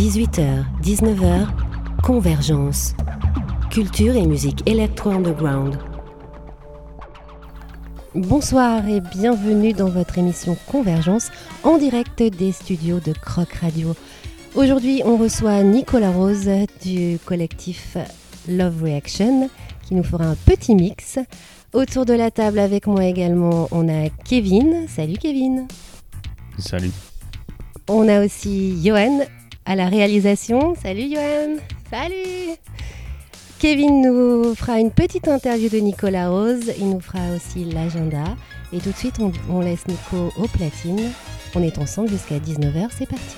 18h, 19h, Convergence. Culture et musique électro-underground. Bonsoir et bienvenue dans votre émission Convergence en direct des studios de Croc Radio. Aujourd'hui, on reçoit Nicolas Rose du collectif Love Reaction qui nous fera un petit mix. Autour de la table avec moi également, on a Kevin. Salut Kevin. Salut. On a aussi Johan à la réalisation. Salut Johan. Salut. Kevin nous fera une petite interview de Nicolas Rose. Il nous fera aussi l'agenda. Et tout de suite, on, laisse Nico au platine. On est ensemble jusqu'à 19h. C'est parti.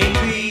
Et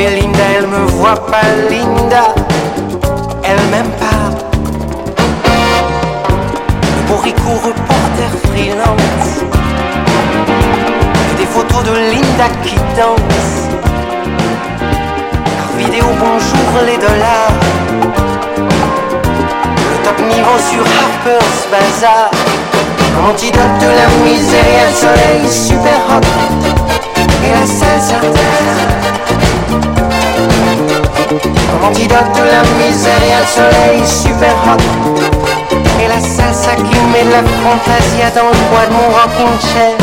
mais Linda elle me voit pas, Linda, elle m'aime pas. Borico reporter freelance, des photos de Linda qui danse. Par vidéo, bonjour les dollars. Le top niveau sur Harper's Bazaar. Antidote de la misère, soleil super hot et la salsa. Antidote de la misère, y a le soleil super hot et la salsa qui met de la fantasia dans le bois de mon rocking chair.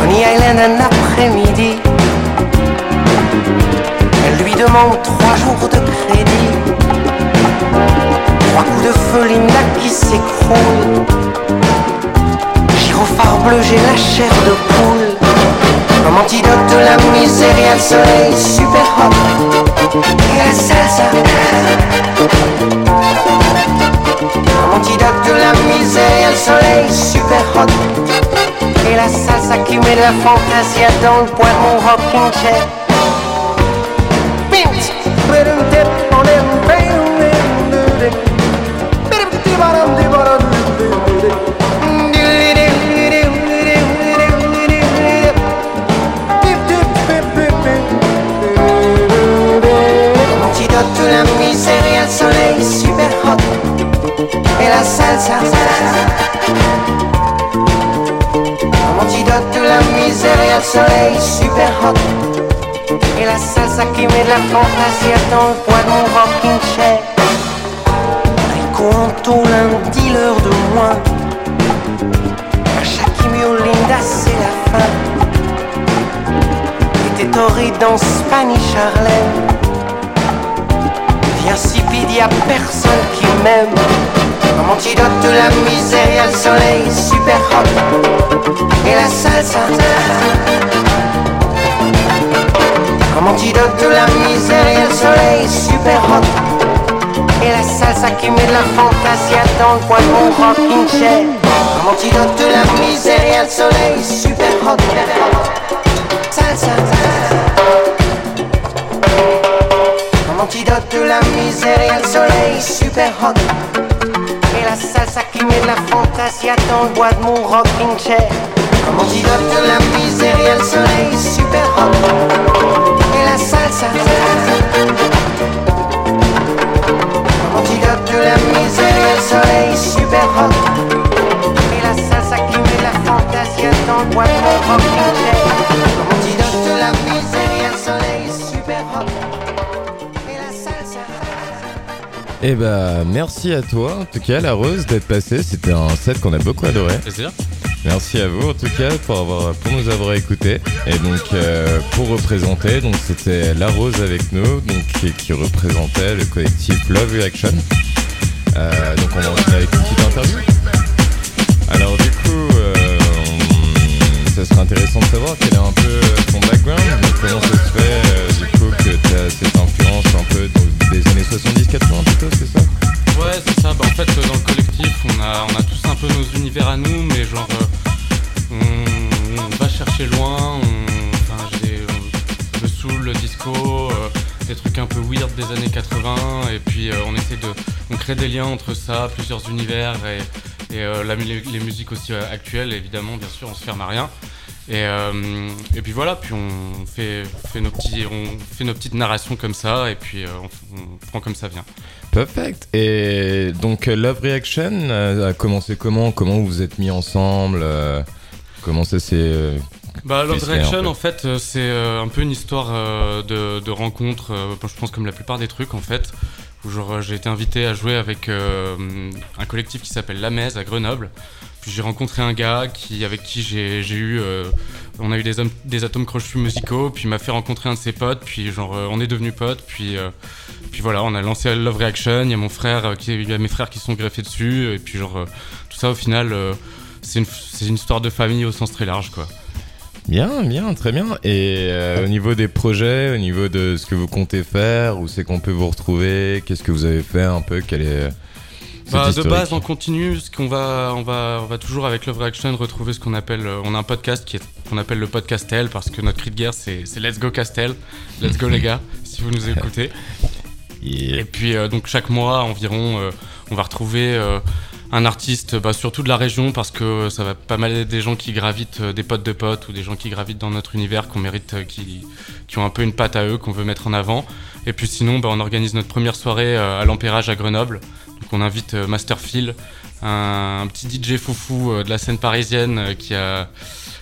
Coney Island un après-midi. Elle lui demande trois jours de crédit. Trois coups de feu, Linda qui s'écroule. Gyrophare bleu, j'ai la chair de poule. Comme antidote de la misère, le soleil super hot. Et la salsa. Comme antidote de la misère, le soleil super hot. Et la salsa qui met de la fantasia dans le mon rocking chair. La fantasia dans le poids de mon rocking chair. Rico Anto, un dealer de moins. À chaque Linda c'est la fin. Et t'es torride dans Spanish Harlem. Viens insipide, y a personne qui m'aime. Comme antidote de la misère, y le soleil super hot. Et la salsa Comme antidote de la misère, a le soleil super hot. Et la salsa qui met de la fantasia dans le mon rocking chair. Comme antidote de la misère, a le soleil super hot. Salsa. Comme antidote de la misère, a le soleil super hot. Et la salsa qui met de la fantasia dans le bois de mon rocking chair Comme antidote de la misère, y a le soleil super hot Et la salsa Comme antidote de la misère, y a le soleil super hot Et la salsa qui met la fantasia dans le bois chair Comme antidote de la misère, y a le soleil super hot Et la salsa Eh bah, merci à toi, en tout cas, la Rose, d'être passée. C'était un set qu'on a beaucoup adoré. Plaisir. Merci à vous, en tout cas, pour, avoir, pour nous avoir écoutés. Et donc, euh, pour représenter, c'était La Rose avec nous, donc, qui, représentait le collectif Love Reaction. Euh, donc, on va enchaîner avec une petite interview. Alors, du coup, euh, ça serait intéressant de savoir quel est un peu ton background. Comment ça se fait, euh, du coup, que tu as cette influence un peu des années 70-80 plutôt, c'est ça? Ouais, c'est ça. Bah, en fait, dans le collectif, on a, on a tous un peu nos univers à nous, mais genre, euh, on, on va chercher loin. On, enfin, j'ai euh, le soul, le disco, euh, des trucs un peu weird des années 80, et puis on essaie de, on crée des liens entre ça, plusieurs univers et, et euh, la les, musiques aussi actuelles. Évidemment, bien sûr, on se ferme à rien. Et, euh, et puis voilà, puis on fait, fait nos petits, on fait nos petites narrations comme ça, et puis euh, on prend comme ça vient. Perfect. Et donc euh, Love Reaction euh, a commencé comment? Comment vous vous êtes mis ensemble euh, Comment ça s'est Bah, Love peu. en fait, c'est un peu une histoire de, de rencontre, je pense comme la plupart des trucs, en fait, où j'ai été invité à jouer avec un collectif qui s'appelle La Mèze à Grenoble. J'ai rencontré un gars qui, avec qui j'ai eu, euh, on a eu des, des atomes crochus musicaux, puis il m'a fait rencontrer un de ses potes, puis genre, euh, on est devenus potes, puis, euh, puis voilà, on a lancé Love Reaction, il y a mon frère, y a mes frères qui sont greffés dessus, et puis genre, tout ça au final, c'est une, une histoire de famille au sens très large, quoi. Bien, bien, très bien. Et au niveau des projets, au niveau de ce que vous comptez faire, où c'est qu'on peut vous retrouver, qu'est-ce que vous avez fait un peu, quel Bah, de base, on continue, parce qu'on va, on va, on va toujours avec Love Action retrouver ce qu'on appelle, euh, on a un podcast qui est, qu'on appelle le podcastel, parce que notre cri de guerre, c'est, c'est Let's Go Castel, Let's Go les gars, si vous nous écoutez. Et- Et puis euh, donc chaque mois environ, euh, on va retrouver euh, un artiste, bah, surtout de la région, parce que ça va pas mal être des gens qui gravitent, des potes de potes, ou des gens qui gravitent dans notre univers, qu'on mérite, qui, qui ont un peu une patte à eux, qu'on veut mettre en avant. Et puis sinon, bah, on organise notre première soirée à l'Empérage à Grenoble. On invite euh, Master Phil, un, un petit DJ foufou euh, de la scène parisienne euh, qui a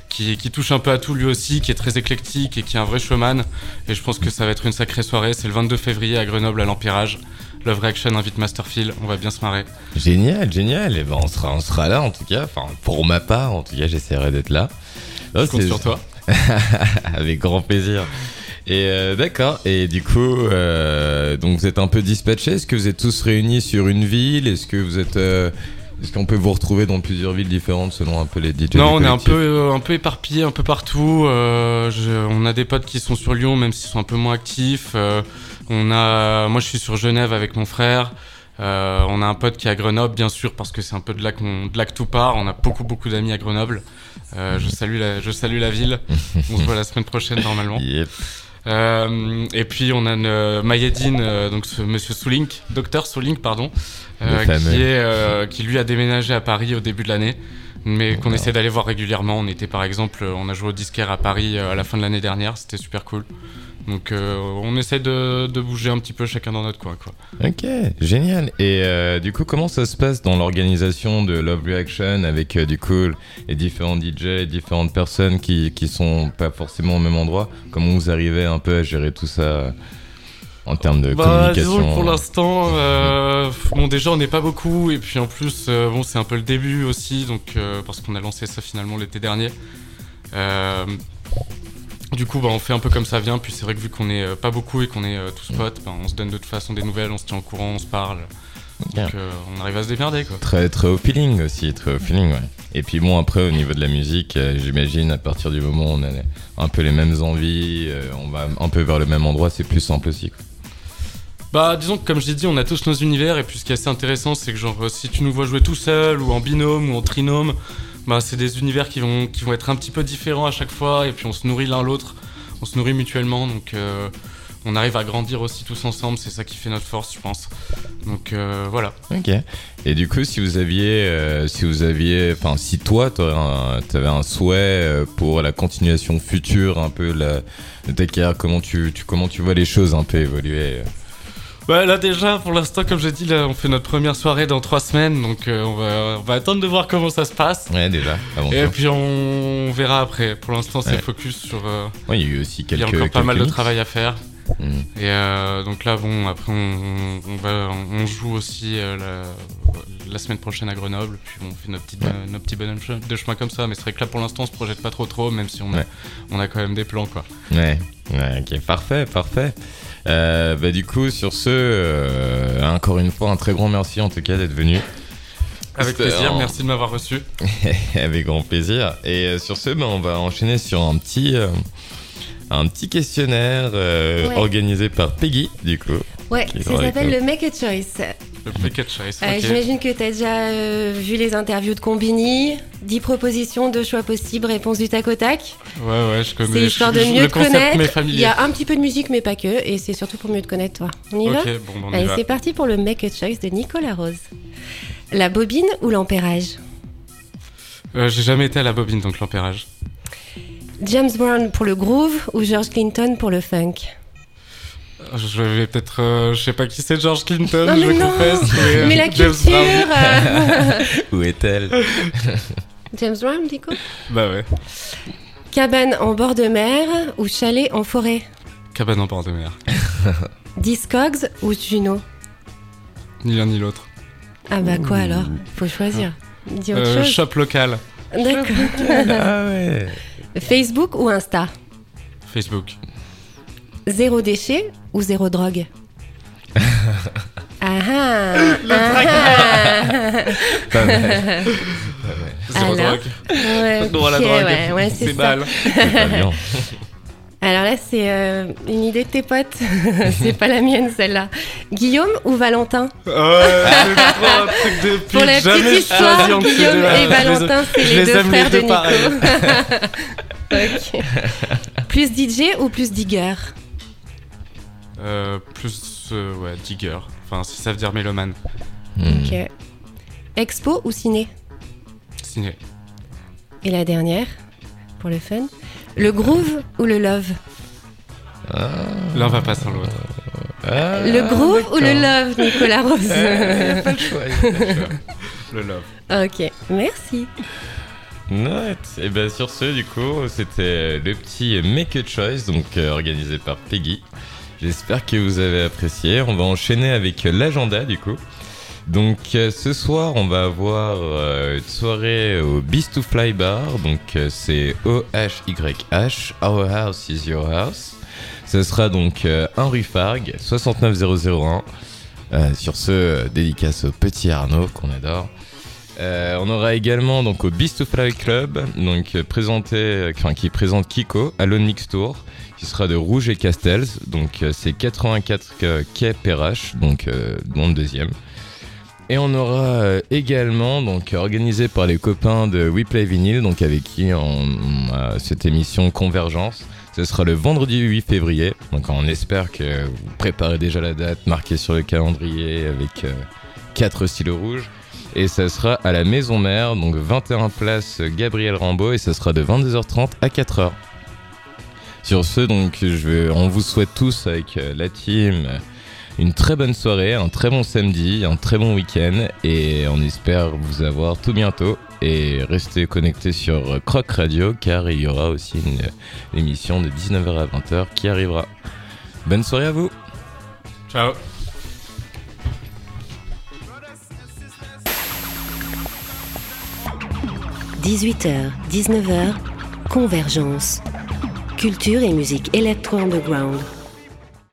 qui, qui touche un peu à tout lui aussi, qui est très éclectique et qui est un vrai showman. Et je pense que ça va être une sacrée soirée. C'est le 22 février à Grenoble à l'Empirage. Love Reaction invite Master Phil, on va bien se marrer. Génial, génial. Et ben on sera, on sera là en tout cas. Enfin, pour ma part, en tout cas, j'essaierai d'être là. Je compte sur toi. Avec grand plaisir. Et euh, d'accord. Et du coup, euh, donc vous êtes un peu dispatchés. Est-ce que vous êtes tous réunis sur une ville? Est-ce que vous êtes euh, est-ce qu'on peut vous retrouver dans plusieurs villes différentes selon un peu les DJ Non, on est un peu, euh, un peu éparpillés un peu partout. Euh, je- on a des potes qui sont sur Lyon, même s'ils sont un peu moins actifs. Euh, on a, moi, je suis sur Genève avec mon frère. Euh, on a un pote qui est à Grenoble, bien sûr, parce que c'est un peu de là, qu'on, de là que tout part. On a beaucoup, beaucoup d'amis à Grenoble. Euh, je, salue la, je salue la ville. On se voit la semaine prochaine, normalement. Yep. Euh, et puis on a une, euh, Mayedine, euh, donc ce monsieur Soulink, docteur Soulink, pardon, euh, qui, est, qui lui a déménagé à Paris au début de l'année, mais qu'on essaie d'aller voir régulièrement. On était par exemple, on a joué au disquaire à Paris à la fin de l'année dernière, c'était super cool. Donc euh, on essaie de, de bouger un petit peu chacun dans notre coin. Quoi. Ok, génial. Et euh, du coup, comment ça se passe dans l'organisation de Love Reaction avec euh, du coup les différents DJ, les différentes personnes qui qui sont pas forcément au même endroit? Comment vous arrivez un peu à gérer tout ça en termes de Bah, communication disons que pour l'instant, euh, bon déjà on n'est pas beaucoup et puis en plus euh, bon c'est un peu le début aussi donc euh, parce qu'on a lancé ça finalement l'été dernier. Du coup bah, on fait un peu comme ça vient puis c'est vrai que vu qu'on est euh, pas beaucoup et qu'on est euh, tous potes, bah, on se donne de toute façon des nouvelles, on se tient au courant, on se parle. Donc euh, on arrive à se démerder quoi. Très très au feeling aussi, très au feeling, ouais. Et puis bon, après au niveau de la musique, euh, j'imagine à partir du moment où on a un peu les mêmes envies, euh, on va un peu vers le même endroit, c'est plus simple aussi. quoi. Bah disons que comme je l'ai dit, on a tous nos univers et puis ce qui est assez intéressant c'est que genre si tu nous vois jouer tout seul ou en binôme ou en trinôme, bah c'est des univers qui vont, qui vont être un petit peu différents à chaque fois et puis on se nourrit l'un l'autre, on se nourrit mutuellement donc euh, on arrive à grandir aussi tous ensemble, c'est ça qui fait notre force je pense. Donc euh, voilà. Ok. Et du coup, si vous aviez, euh, si vous aviez, enfin, si toi, un- t'avais un souhait pour la continuation future, un peu de ta comment tu, tu, comment tu vois les choses un peu évoluer Bah là déjà pour l'instant comme j'ai dit là on fait notre première soirée dans trois semaines donc euh, on, va, on va attendre de voir comment ça se passe. Ouais, déjà. Avant Et puis on verra après. Pour l'instant c'est Ouais. focus sur... euh, Ouais, il y a eu aussi il quelques. y a encore pas mal de travail à faire. Mm. Et euh, donc là, bon, après, on, on- on va, on joue aussi euh, la, la semaine prochaine à Grenoble. Puis on fait nos, petites, Ouais. nos petits bonhommes de chemin comme ça. Mais c'est vrai que là, pour l'instant, on se projette pas trop trop, même si on a, Ouais. on a quand même des plans, quoi. Ouais, ouais, ok, parfait, parfait. Euh, bah, du coup, sur ce, euh, encore une fois, un très grand merci en tout cas d'être venu. Avec plaisir, merci de m'avoir reçu. Avec grand plaisir. Et euh, sur ce, bah, on va enchaîner sur un petit, euh, un petit questionnaire euh, Ouais. organisé par Peggy, du coup. Ouais, ça s'appelle le Make a Choice. Le Packet Choice. Euh. J'imagine que tu as déjà euh, vu les interviews de Combini. 10 propositions, 2 choix possibles, réponse du tac au tac. Ouais, ouais, je connais. C'est histoire de je- mieux te connaître. Il y a un petit peu de musique, mais pas que. Et c'est surtout pour mieux te connaître, toi. On y va Ok, bon, bon, on y Allez, va. c'est parti pour le Make a Choice de Nicolas Rose. La bobine ou l'ampérage Euh, J'ai jamais été à la bobine, donc l'ampérage. James Brown pour le groove ou George Clinton pour le funk Je vais peut-être. euh, je sais pas qui c'est George Clinton, Non, je mais non. confesse. Mais, euh, Mais la James culture euh, Où est-elle? James Brown, du coup Bah ouais. Cabane en bord de mer ou chalet en forêt? Cabane en bord de mer. Discogs ou Juno? Ni l'un ni l'autre. Ah bah quoi alors? Faut choisir. Dis autre Euh, chose. shop local. D'accord. Ah ouais. Facebook ou Insta? Facebook. Zéro déchet ou zéro drogue? Ah ah, ah Pas mal. Zéro Alors drogue. ah. Ouais, Non à la ok, drogue. ouais, ouais, c'est ça. mal. C'est pas bien. Alors là, c'est euh, une idée de tes potes. c'est pas la mienne, celle-là. Guillaume ou Valentin? Ouais, c'est trop un truc de pute. Pour la petite histoire, choisis entre ces Guillaume deux-là. et Valentin, c'est je les deux aime frères deux de pareil. Nico. Ok. Plus DJ ou plus digger? Plus, euh, ouais, digger. Enfin, si ça veut dire mélomane. Hmm. Ok. Expo ou ciné Ciné. Et la dernière, pour le fun. Le groove ou le love L'un va pas sans l'autre. Ah, Le groove ou le love, Nicolas Rose Euh, a pas le choix, pas le choix. Le love. Ok, merci. Right. Et bien sur ce, du coup, c'était le petit Make a Choice, donc euh, organisé par Peggy. J'espère que vous avez apprécié. On va enchaîner avec l'agenda, du coup. Donc euh, ce soir, on va avoir euh, une soirée au Beast to Fly Bar. Donc euh, c'est O-H-Y-H. Our house is your house. Ce sera donc 1 rue Fargue, 69001. Euh, sur ce, dédicace au petit Arnaud qu'on adore. Euh, on aura également donc au Beast to Fly Club, euh, euh, qui présente Kiko, Alone Mix Tour, qui sera de Rouge et Castels, donc c'est 84 euh, quai Perrache, donc euh, dans le deuxième. Et on aura également donc organisé par les copains de We Play Vinyl, donc avec qui on, a cette émission Convergence. Ce sera le vendredi 8 février, donc on espère que vous préparez déjà la date marquée sur le calendrier avec euh, quatre stylos rouges. Et ça sera à la Maison Mère, donc 21 place Gabriel Rambaud, et ça sera de 22h30 à 4h. Sur ce, donc, je vais, on vous souhaite tous avec euh, la team une très bonne soirée, un très bon samedi, un très bon week-end, et on espère vous avoir tout bientôt. Et restez connectés sur Croc Radio, car il y aura aussi une, émission de 19h à 20h qui arrivera. Bonne soirée à vous! Ciao. – 18h, 19h, Convergence. Culture et musique électro-underground.